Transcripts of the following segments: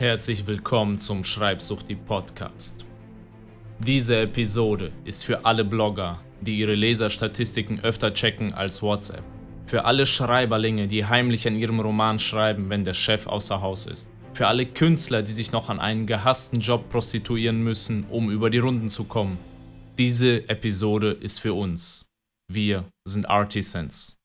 Herzlich willkommen zum Schreibsuchti Podcast. Diese Episode ist für alle Blogger, die ihre Leserstatistiken öfter checken als WhatsApp. Für alle Schreiberlinge, die heimlich an ihrem Roman schreiben, wenn der Chef außer Haus ist. Für alle Künstler, die sich noch an einen gehassten Job prostituieren müssen, um über die Runden zu kommen. Diese Episode ist für uns. Wir sind Artisans.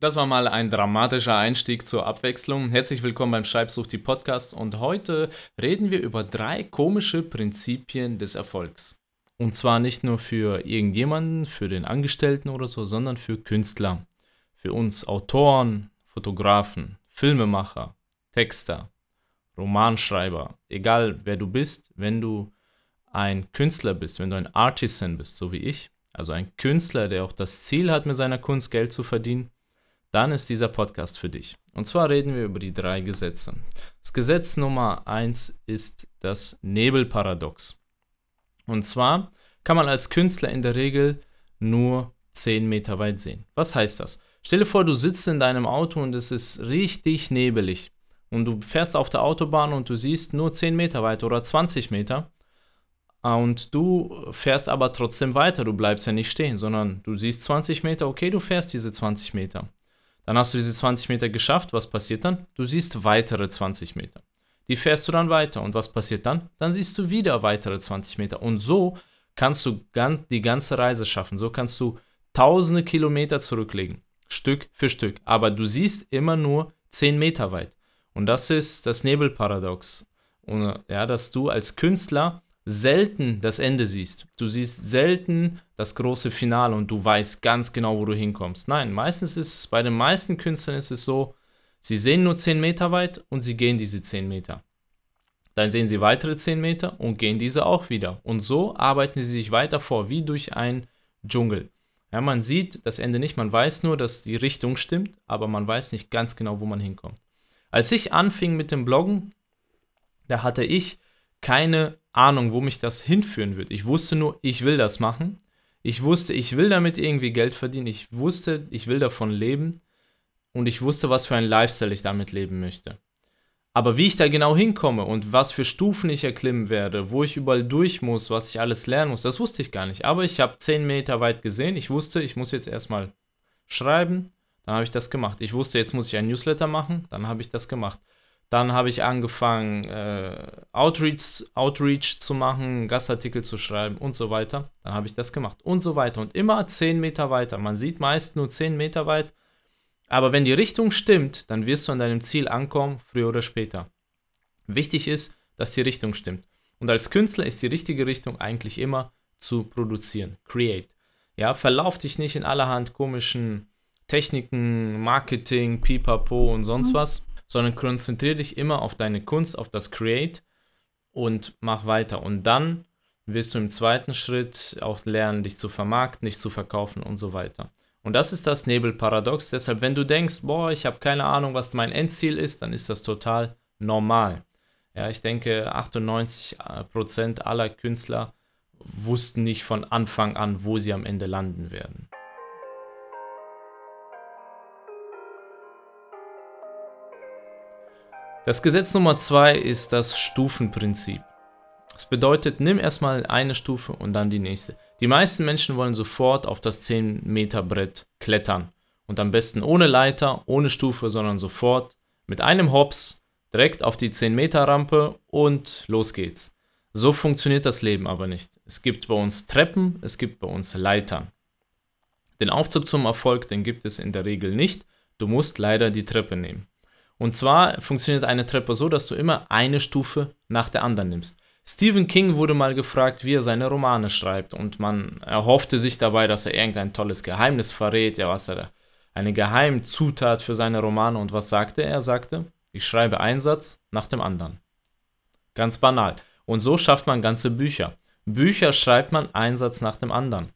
Das war mal ein dramatischer Einstieg zur Abwechslung. Herzlich willkommen beim Schreibsucht die Podcast und heute reden wir über drei komische Prinzipien des Erfolgs. Und zwar nicht nur für irgendjemanden, für den Angestellten oder so, sondern für Künstler, für uns Autoren, Fotografen, Filmemacher, Texter, Romanschreiber, egal wer du bist, wenn du ein Künstler bist, wenn du ein Artisan bist, so wie ich, also ein Künstler, der auch das Ziel hat, mit seiner Kunst Geld zu verdienen, dann ist dieser Podcast für dich. Und zwar reden wir über die drei Gesetze. Das Gesetz Nummer eins ist das Nebelparadox. Und zwar kann man als Künstler in der Regel nur 10 Meter weit sehen. Was heißt das? Stell dir vor, du sitzt in deinem Auto und es ist richtig nebelig. Und du fährst auf der Autobahn und du siehst nur 10 Meter weit oder 20 Meter. Und du fährst aber trotzdem weiter. Du bleibst ja nicht stehen, sondern du siehst 20 Meter, okay, du fährst diese 20 Meter. Dann hast du diese 20 Meter geschafft. Was passiert dann? Du siehst weitere 20 Meter. Die fährst du dann weiter. Und was passiert dann? Dann siehst du wieder weitere 20 Meter. Und so kannst du die ganze Reise schaffen. So kannst du tausende Kilometer zurücklegen. Stück für Stück. Aber du siehst immer nur 10 Meter weit. Und das ist das Nebelparadox. Und, ja, dass du als Künstler selten das Ende siehst. Du siehst selten das große Finale und du weißt ganz genau, wo du hinkommst. Nein, meistens ist es, bei den meisten Künstlern ist es so, sie sehen nur 10 Meter weit und sie gehen diese 10 Meter. Dann sehen sie weitere 10 Meter und gehen diese auch wieder. Und so arbeiten sie sich weiter vor, wie durch ein Dschungel. Ja, man sieht das Ende nicht, man weiß nur, dass die Richtung stimmt, aber man weiß nicht ganz genau, wo man hinkommt. Als ich anfing mit dem Bloggen, da hatte ich keine Ahnung, wo mich das hinführen wird. Ich wusste nur, ich will das machen. Ich wusste, ich will damit irgendwie Geld verdienen. Ich wusste, ich will davon leben. Und ich wusste, was für ein Lifestyle ich damit leben möchte. Aber wie ich da genau hinkomme und was für Stufen ich erklimmen werde, wo ich überall durch muss, was ich alles lernen muss, das wusste ich gar nicht. Aber ich habe 10 Meter weit gesehen. Ich wusste, ich muss jetzt erstmal schreiben. Dann habe ich das gemacht. Ich wusste, jetzt muss ich ein Newsletter machen. Dann habe ich das gemacht. Dann habe ich angefangen, äh, Outreach, Outreach zu machen, Gastartikel zu schreiben und so weiter. Dann habe ich das gemacht und so weiter. Und immer 10 Meter weiter. Man sieht meist nur 10 Meter weit. Aber wenn die Richtung stimmt, dann wirst du an deinem Ziel ankommen, früher oder später. Wichtig ist, dass die Richtung stimmt. Und als Künstler ist die richtige Richtung eigentlich immer zu produzieren. Create. Ja, verlauf dich nicht in allerhand komischen Techniken, Marketing, Pipapo und sonst mhm. was sondern konzentriere dich immer auf deine Kunst, auf das Create und mach weiter. Und dann wirst du im zweiten Schritt auch lernen, dich zu vermarkten, dich zu verkaufen und so weiter. Und das ist das Nebelparadox. Deshalb, wenn du denkst, boah, ich habe keine Ahnung, was mein Endziel ist, dann ist das total normal. Ja, ich denke, 98% aller Künstler wussten nicht von Anfang an, wo sie am Ende landen werden. Das Gesetz Nummer zwei ist das Stufenprinzip. Das bedeutet, nimm erstmal eine Stufe und dann die nächste. Die meisten Menschen wollen sofort auf das 10 Meter Brett klettern. Und am besten ohne Leiter, ohne Stufe, sondern sofort mit einem Hops direkt auf die 10 Meter Rampe und los geht's. So funktioniert das Leben aber nicht. Es gibt bei uns Treppen, es gibt bei uns Leitern. Den Aufzug zum Erfolg, den gibt es in der Regel nicht. Du musst leider die Treppe nehmen. Und zwar funktioniert eine Treppe so, dass du immer eine Stufe nach der anderen nimmst. Stephen King wurde mal gefragt, wie er seine Romane schreibt und man erhoffte sich dabei, dass er irgendein tolles Geheimnis verrät, ja was er eine Geheimzutat für seine Romane und was sagte er? Er sagte, ich schreibe einen Satz nach dem anderen. Ganz banal. Und so schafft man ganze Bücher. Bücher schreibt man einen Satz nach dem anderen.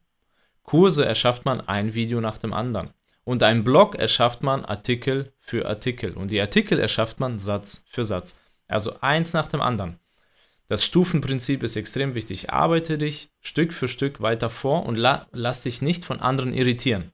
Kurse erschafft man ein Video nach dem anderen. Und ein Blog erschafft man Artikel für Artikel. Und die Artikel erschafft man Satz für Satz. Also eins nach dem anderen. Das Stufenprinzip ist extrem wichtig. Arbeite dich Stück für Stück weiter vor und la lass dich nicht von anderen irritieren.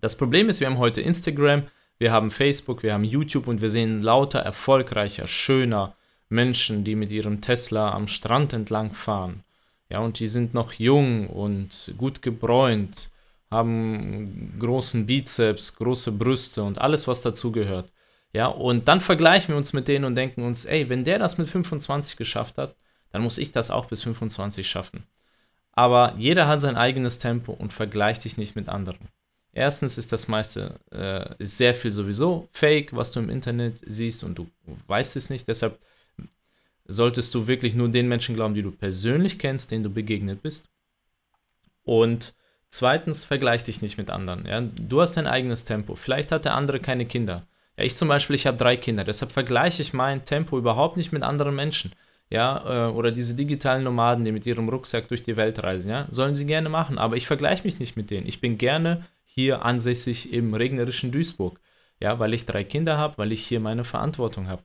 Das Problem ist, wir haben heute Instagram, Wir haben Facebook, wir haben YouTube und wir sehen lauter erfolgreicher, schöner Menschen, die mit ihrem Tesla am Strand entlang fahren. Ja, und die sind noch jung und gut gebräunt, haben großen Bizeps, große Brüste und alles, was dazugehört. Ja, und dann vergleichen wir uns mit denen und denken uns, ey, wenn der das mit 25 geschafft hat, dann muss ich das auch bis 25 schaffen. Aber jeder hat sein eigenes Tempo und vergleicht dich nicht mit anderen. Erstens ist das meiste, äh, ist sehr viel sowieso fake, was du im Internet siehst und du weißt es nicht. Deshalb solltest du wirklich nur den Menschen glauben, die du persönlich kennst, denen du begegnet bist. Und zweitens, vergleich dich nicht mit anderen. Ja? Du hast dein eigenes Tempo. Vielleicht hat der andere keine Kinder. Ja, ich zum Beispiel, ich habe drei Kinder. Deshalb vergleiche ich mein Tempo überhaupt nicht mit anderen Menschen ja, äh, oder diese digitalen Nomaden, die mit ihrem Rucksack durch die Welt reisen, ja, sollen sie gerne machen, aber ich vergleiche mich nicht mit denen. Ich bin gerne hier ansässig im regnerischen Duisburg, ja, weil ich drei Kinder habe, weil ich hier meine Verantwortung habe.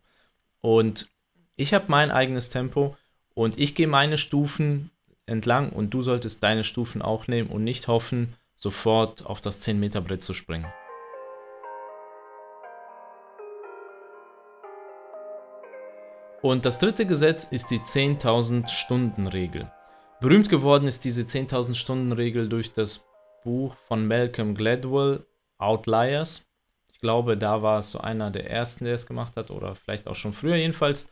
Und ich habe mein eigenes Tempo und ich gehe meine Stufen entlang und du solltest deine Stufen auch nehmen und nicht hoffen, sofort auf das 10 Meter Brett zu springen. Und das dritte Gesetz ist die 10.000 Stunden Regel. Berühmt geworden ist diese 10.000 Stunden Regel durch das Buch von Malcolm Gladwell, Outliers. Ich glaube, da war es so einer der ersten, der es gemacht hat, oder vielleicht auch schon früher. Jedenfalls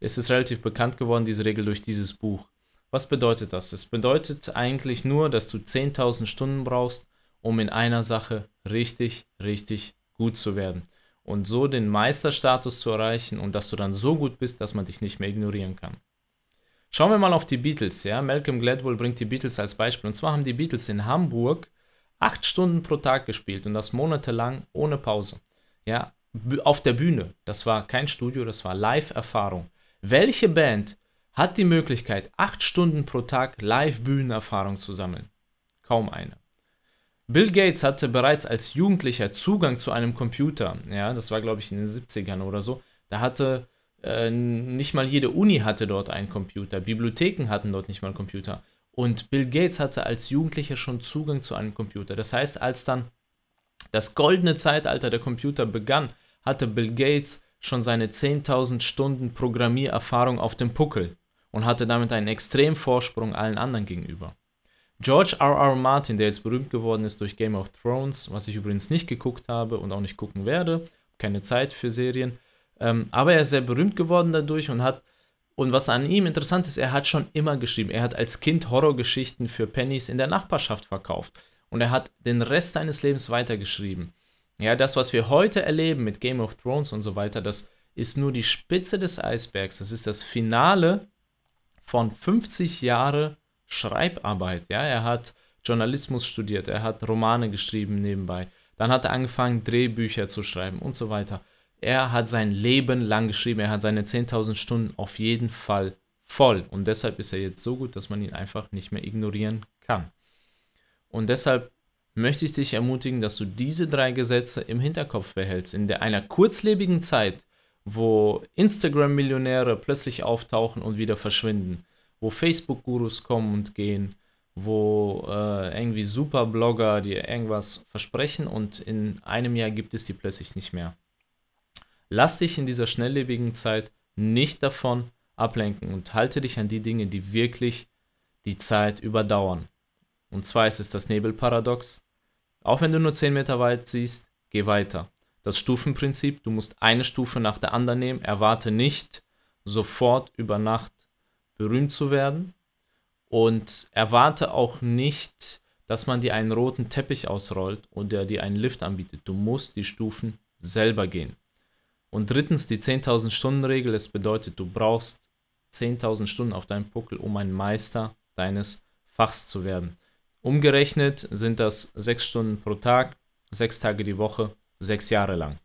ist es relativ bekannt geworden, diese Regel durch dieses Buch. Was bedeutet das? Es bedeutet eigentlich nur, dass du 10.000 Stunden brauchst, um in einer Sache richtig, richtig gut zu werden und so den Meisterstatus zu erreichen und dass du dann so gut bist, dass man dich nicht mehr ignorieren kann. Schauen wir mal auf die Beatles. Ja? Malcolm Gladwell bringt die Beatles als Beispiel. Und zwar haben die Beatles in Hamburg acht Stunden pro Tag gespielt und das monatelang ohne Pause. Ja, auf der Bühne. Das war kein Studio, das war Live-Erfahrung. Welche Band hat die Möglichkeit, acht Stunden pro Tag Live-Bühnenerfahrung zu sammeln? Kaum eine. Bill Gates hatte bereits als Jugendlicher Zugang zu einem Computer. Ja, das war, glaube ich, in den 70ern oder so. Da hatte äh, nicht mal jede Uni hatte dort einen Computer. Bibliotheken hatten dort nicht mal Computer. Und Bill Gates hatte als Jugendlicher schon Zugang zu einem Computer. Das heißt, als dann das goldene Zeitalter der Computer begann, hatte Bill Gates schon seine 10.000 Stunden Programmiererfahrung auf dem Puckel und hatte damit einen extremen Vorsprung allen anderen gegenüber. George R. R. Martin, der jetzt berühmt geworden ist durch Game of Thrones, was ich übrigens nicht geguckt habe und auch nicht gucken werde, keine Zeit für Serien, ähm, aber er ist sehr berühmt geworden dadurch und hat, und was an ihm interessant ist, er hat schon immer geschrieben. Er hat als Kind Horrorgeschichten für Pennies in der Nachbarschaft verkauft und er hat den Rest seines Lebens weitergeschrieben. Ja, das, was wir heute erleben mit Game of Thrones und so weiter, das ist nur die Spitze des Eisbergs. Das ist das Finale von 50 Jahren Schreibarbeit. Ja, er hat Journalismus studiert, er hat Romane geschrieben nebenbei. Dann hat er angefangen, Drehbücher zu schreiben und so weiter. Er hat sein Leben lang geschrieben, er hat seine 10.000 Stunden auf jeden Fall voll. Und deshalb ist er jetzt so gut, dass man ihn einfach nicht mehr ignorieren kann. Und deshalb möchte ich dich ermutigen, dass du diese drei Gesetze im Hinterkopf behältst. In der, einer kurzlebigen Zeit, wo Instagram-Millionäre plötzlich auftauchen und wieder verschwinden, wo Facebook-Gurus kommen und gehen, wo äh, irgendwie Super-Blogger dir irgendwas versprechen und in einem Jahr gibt es die plötzlich nicht mehr. Lass dich in dieser schnelllebigen Zeit nicht davon ablenken und halte dich an die Dinge, die wirklich die Zeit überdauern. Und zwar ist es das Nebelparadox. Auch wenn du nur 10 Meter weit siehst, geh weiter. Das Stufenprinzip, du musst eine Stufe nach der anderen nehmen, erwarte nicht sofort über Nacht berühmt zu werden und erwarte auch nicht, dass man dir einen roten Teppich ausrollt oder dir einen Lift anbietet. Du musst die Stufen selber gehen. Und drittens die 10.000 Stunden Regel. Es bedeutet, du brauchst 10.000 Stunden auf deinem Puckel, um ein Meister deines Fachs zu werden. Umgerechnet sind das 6 Stunden pro Tag, 6 Tage die Woche, 6 Jahre lang.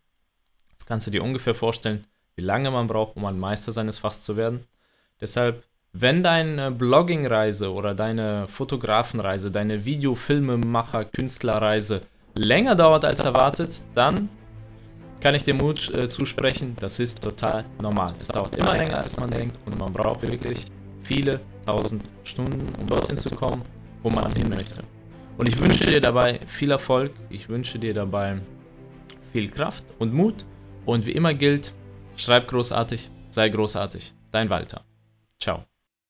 Jetzt kannst du dir ungefähr vorstellen, wie lange man braucht, um ein Meister seines Fachs zu werden. Deshalb wenn deine Blogging-Reise oder deine Fotografenreise, deine Video-Filmemacher, Künstlerreise länger dauert als erwartet, dann kann ich dir Mut äh, zusprechen, das ist total normal. Es dauert immer länger, als man denkt und man braucht wirklich viele tausend Stunden, um dorthin zu kommen, wo man hin möchte. Und ich wünsche dir dabei viel Erfolg, ich wünsche dir dabei viel Kraft und Mut und wie immer gilt, schreib großartig, sei großartig. Dein Walter. Ciao.